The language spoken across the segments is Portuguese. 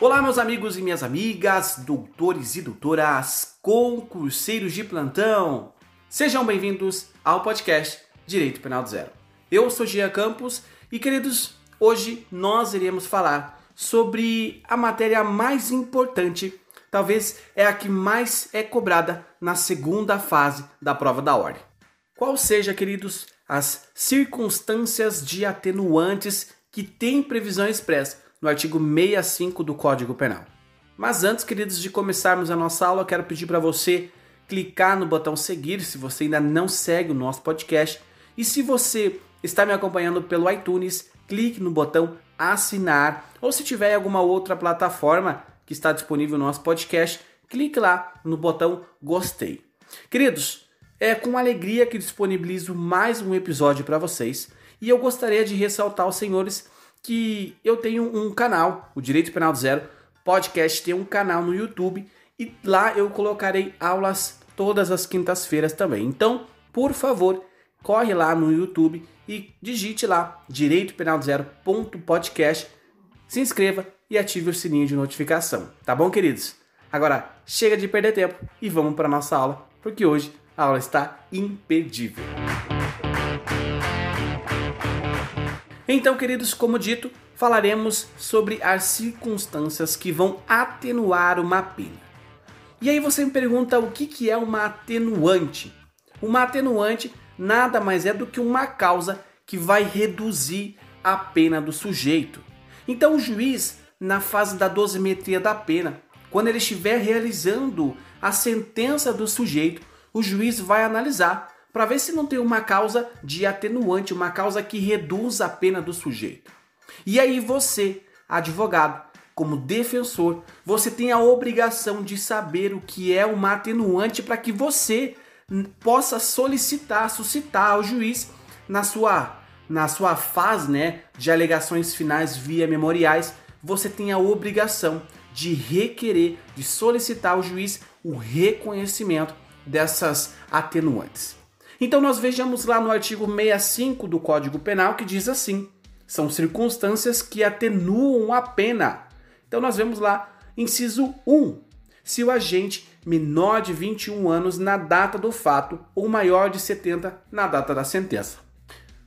Olá, meus amigos e minhas amigas, doutores e doutoras, concurseiros de plantão. Sejam bem-vindos ao podcast Direito Penal do Zero. Eu sou Gia Campos e, queridos, hoje nós iremos falar sobre a matéria mais importante, talvez é a que mais é cobrada na segunda fase da prova da ordem. Qual seja, queridos, as circunstâncias de atenuantes que têm previsão expressa no artigo 65 do Código Penal. Mas antes, queridos, de começarmos a nossa aula, quero pedir para você clicar no botão seguir se você ainda não segue o nosso podcast. E se você está me acompanhando pelo iTunes, clique no botão assinar. Ou se tiver alguma outra plataforma que está disponível no nosso podcast, clique lá no botão gostei. Queridos, é com alegria que disponibilizo mais um episódio para vocês e eu gostaria de ressaltar aos senhores que eu tenho um canal, o Direito Penal do Zero Podcast, tem um canal no YouTube e lá eu colocarei aulas todas as quintas-feiras também. Então, por favor, corre lá no YouTube e digite lá Direito Penal do Zero podcast, se inscreva e ative o sininho de notificação. Tá bom, queridos? Agora, chega de perder tempo e vamos para nossa aula, porque hoje a aula está imperdível. Então, queridos, como dito, falaremos sobre as circunstâncias que vão atenuar uma pena. E aí você me pergunta o que, que é uma atenuante? Uma atenuante nada mais é do que uma causa que vai reduzir a pena do sujeito. Então o juiz, na fase da dosimetria da pena, quando ele estiver realizando a sentença do sujeito, o juiz vai analisar para ver se não tem uma causa de atenuante, uma causa que reduz a pena do sujeito. E aí você, advogado, como defensor, você tem a obrigação de saber o que é uma atenuante para que você possa solicitar, suscitar ao juiz na sua na sua fase, né, de alegações finais via memoriais, você tem a obrigação de requerer, de solicitar ao juiz o reconhecimento dessas atenuantes. Então nós vejamos lá no artigo 65 do Código Penal que diz assim: são circunstâncias que atenuam a pena. Então nós vemos lá, inciso 1, se o agente menor de 21 anos na data do fato ou maior de 70 na data da sentença.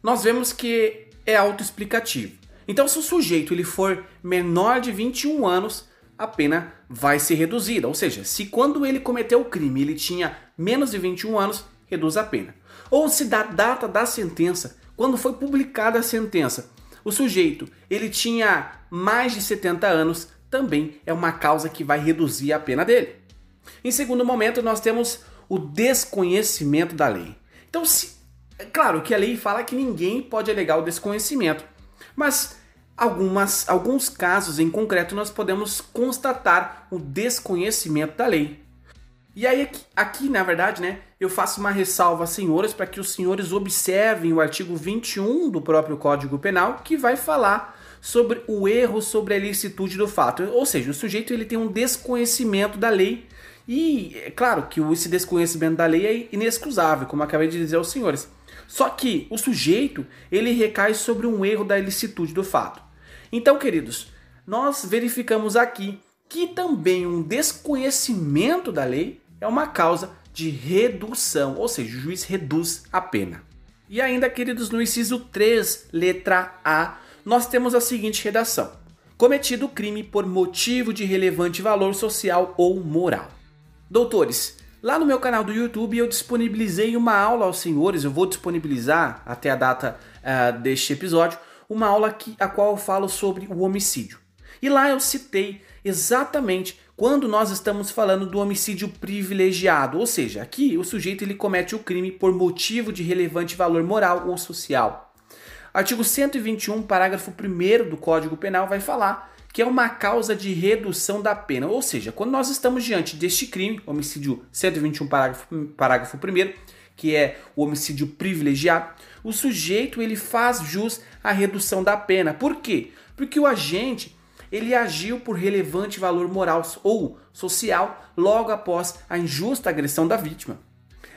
Nós vemos que é autoexplicativo. Então se o sujeito ele for menor de 21 anos, a pena vai ser reduzida. Ou seja, se quando ele cometeu o crime ele tinha menos de 21 anos, reduz a pena. Ou se da data da sentença, quando foi publicada a sentença, o sujeito ele tinha mais de 70 anos, também é uma causa que vai reduzir a pena dele. Em segundo momento, nós temos o desconhecimento da lei. Então, se, é claro que a lei fala que ninguém pode alegar o desconhecimento, mas algumas, alguns casos em concreto nós podemos constatar o desconhecimento da lei. E aí, aqui, aqui, na verdade, né, eu faço uma ressalva, senhores, para que os senhores observem o artigo 21 do próprio Código Penal, que vai falar sobre o erro sobre a ilicitude do fato. Ou seja, o sujeito ele tem um desconhecimento da lei e é claro que esse desconhecimento da lei é inexcusável, como acabei de dizer aos senhores. Só que o sujeito ele recai sobre um erro da ilicitude do fato. Então, queridos, nós verificamos aqui que também um desconhecimento da lei é uma causa de redução, ou seja, o juiz reduz a pena. E ainda, queridos, no inciso 3, letra A, nós temos a seguinte redação: cometido crime por motivo de relevante valor social ou moral. Doutores, lá no meu canal do YouTube eu disponibilizei uma aula aos senhores, eu vou disponibilizar até a data uh, deste episódio, uma aula que, a qual eu falo sobre o homicídio. E lá eu citei exatamente quando nós estamos falando do homicídio privilegiado, ou seja, aqui o sujeito ele comete o crime por motivo de relevante valor moral ou social. Artigo 121, parágrafo 1 do Código Penal vai falar que é uma causa de redução da pena, ou seja, quando nós estamos diante deste crime, homicídio 121, parágrafo, parágrafo 1 que é o homicídio privilegiado, o sujeito ele faz jus à redução da pena. Por quê? Porque o agente ele agiu por relevante valor moral ou social logo após a injusta agressão da vítima.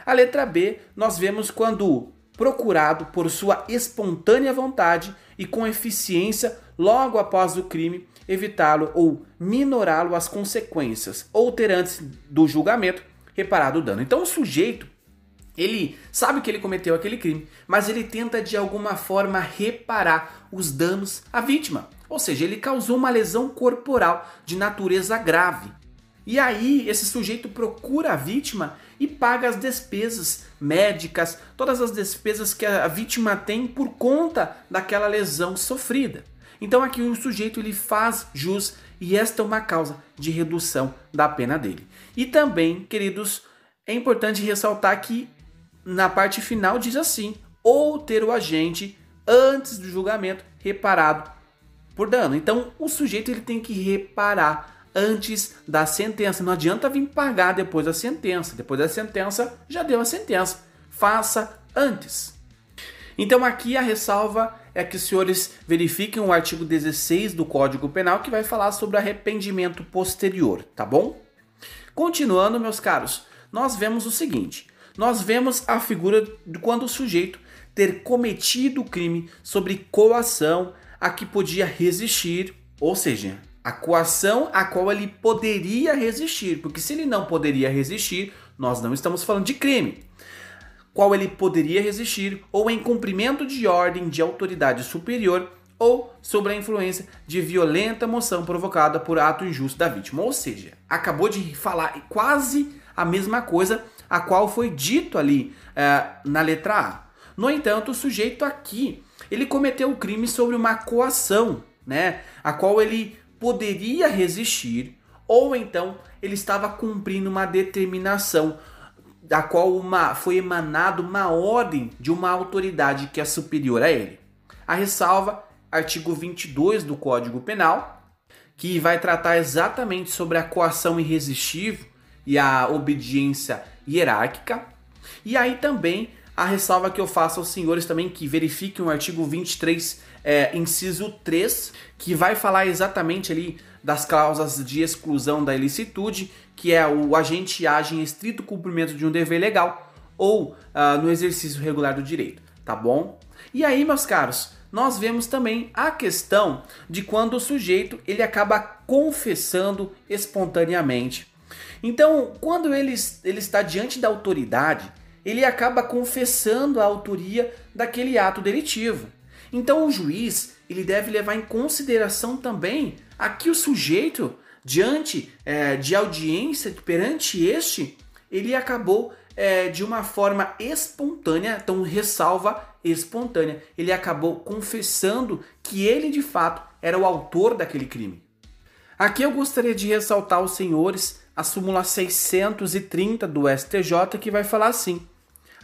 A letra B, nós vemos quando procurado por sua espontânea vontade e com eficiência logo após o crime, evitá-lo ou minorá-lo as consequências, ou ter antes do julgamento reparado o dano. Então o sujeito ele sabe que ele cometeu aquele crime, mas ele tenta de alguma forma reparar os danos à vítima. Ou seja, ele causou uma lesão corporal de natureza grave. E aí, esse sujeito procura a vítima e paga as despesas médicas, todas as despesas que a vítima tem por conta daquela lesão sofrida. Então aqui o sujeito ele faz jus e esta é uma causa de redução da pena dele. E também, queridos, é importante ressaltar que na parte final diz assim: ou ter o agente antes do julgamento reparado por dano. Então o sujeito ele tem que reparar antes da sentença. Não adianta vir pagar depois da sentença. Depois da sentença já deu a sentença. Faça antes. Então aqui a ressalva é que os senhores verifiquem o artigo 16 do Código Penal que vai falar sobre arrependimento posterior, tá bom? Continuando, meus caros, nós vemos o seguinte: nós vemos a figura de quando o sujeito ter cometido o crime sobre coação a que podia resistir, ou seja, a coação a qual ele poderia resistir, porque se ele não poderia resistir, nós não estamos falando de crime. Qual ele poderia resistir, ou em cumprimento de ordem de autoridade superior, ou sobre a influência de violenta emoção provocada por ato injusto da vítima. Ou seja, acabou de falar quase a mesma coisa a qual foi dito ali é, na letra A. No entanto, o sujeito aqui ele cometeu o crime sobre uma coação, né, a qual ele poderia resistir, ou então ele estava cumprindo uma determinação da qual uma, foi emanada uma ordem de uma autoridade que é superior a ele. A ressalva, artigo 22 do Código Penal, que vai tratar exatamente sobre a coação irresistível e a obediência hierárquica. E aí também a ressalva que eu faço aos senhores também que verifiquem o artigo 23, é, inciso 3, que vai falar exatamente ali das cláusulas de exclusão da ilicitude, que é o agente age em estrito cumprimento de um dever legal ou uh, no exercício regular do direito, tá bom? E aí, meus caros, nós vemos também a questão de quando o sujeito ele acaba confessando espontaneamente então, quando ele, ele está diante da autoridade, ele acaba confessando a autoria daquele ato delitivo. Então, o juiz ele deve levar em consideração também aqui o sujeito diante é, de audiência perante este, ele acabou é, de uma forma espontânea, então ressalva espontânea, ele acabou confessando que ele de fato era o autor daquele crime. Aqui eu gostaria de ressaltar aos senhores a súmula 630 do STJ que vai falar assim: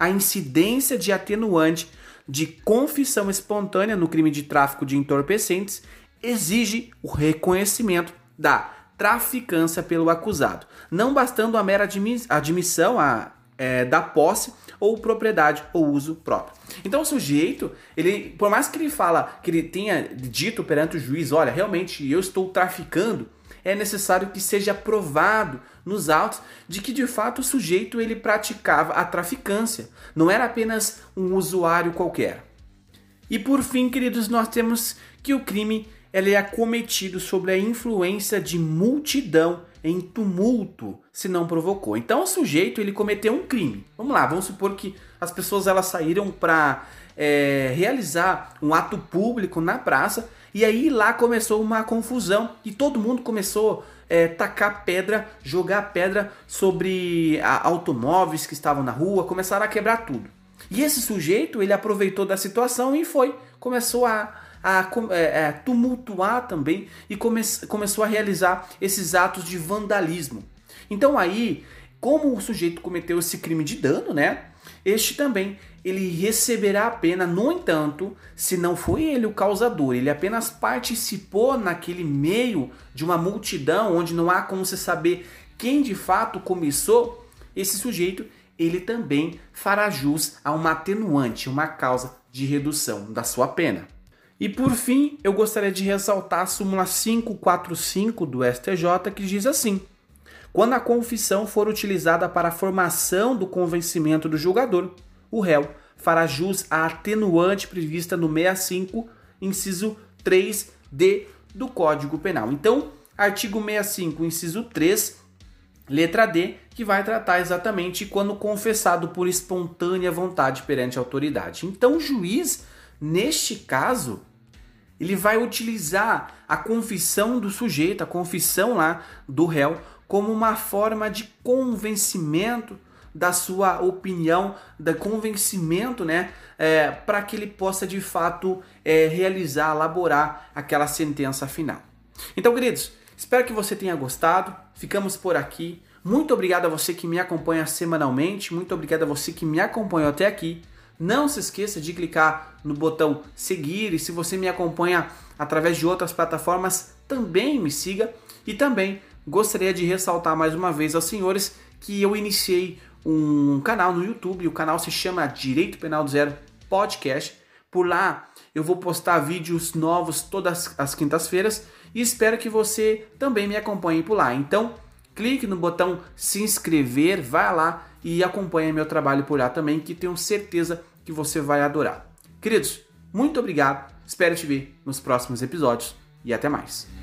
a incidência de atenuante de confissão espontânea no crime de tráfico de entorpecentes exige o reconhecimento da traficância pelo acusado, não bastando a mera admissão a, é, da posse ou propriedade ou uso próprio. Então o sujeito, ele, por mais que ele fala que ele tenha dito perante o juiz, olha, realmente eu estou traficando, é necessário que seja provado nos autos de que de fato o sujeito ele praticava a traficância, não era apenas um usuário qualquer. E por fim, queridos, nós temos que o crime ele é cometido sob a influência de multidão em tumulto, se não provocou. Então o sujeito ele cometeu um crime. Vamos lá, vamos supor que as pessoas elas saíram para é, realizar um ato público na praça e aí lá começou uma confusão e todo mundo começou é, tacar pedra, jogar pedra sobre a, automóveis que estavam na rua, começaram a quebrar tudo. E esse sujeito ele aproveitou da situação e foi, começou a, a, a, é, é, tumultuar também e come, começou a realizar esses atos de vandalismo. Então aí, como o sujeito cometeu esse crime de dano, né? Este também ele receberá a pena, no entanto, se não foi ele o causador, ele apenas participou naquele meio de uma multidão onde não há como se saber quem de fato começou, esse sujeito ele também fará jus a uma atenuante, uma causa de redução da sua pena. E por fim, eu gostaria de ressaltar a súmula 545 do STJ que diz assim: quando a confissão for utilizada para a formação do convencimento do julgador, o réu fará jus à atenuante prevista no 65, inciso 3d do Código Penal. Então, artigo 65, inciso 3, letra D, que vai tratar exatamente quando confessado por espontânea vontade perante a autoridade. Então, o juiz, neste caso, ele vai utilizar a confissão do sujeito, a confissão lá do réu, como uma forma de convencimento da sua opinião, da convencimento, né, é, para que ele possa de fato é, realizar, elaborar aquela sentença final. Então, queridos, espero que você tenha gostado. Ficamos por aqui. Muito obrigado a você que me acompanha semanalmente. Muito obrigado a você que me acompanhou até aqui. Não se esqueça de clicar no botão seguir e se você me acompanha através de outras plataformas, também me siga. E também gostaria de ressaltar mais uma vez aos senhores que eu iniciei um canal no YouTube, o canal se chama Direito Penal do Zero Podcast. Por lá eu vou postar vídeos novos todas as quintas-feiras e espero que você também me acompanhe por lá. Então, clique no botão se inscrever, vai lá e acompanhe meu trabalho por lá também, que tenho certeza que você vai adorar. Queridos, muito obrigado, espero te ver nos próximos episódios e até mais.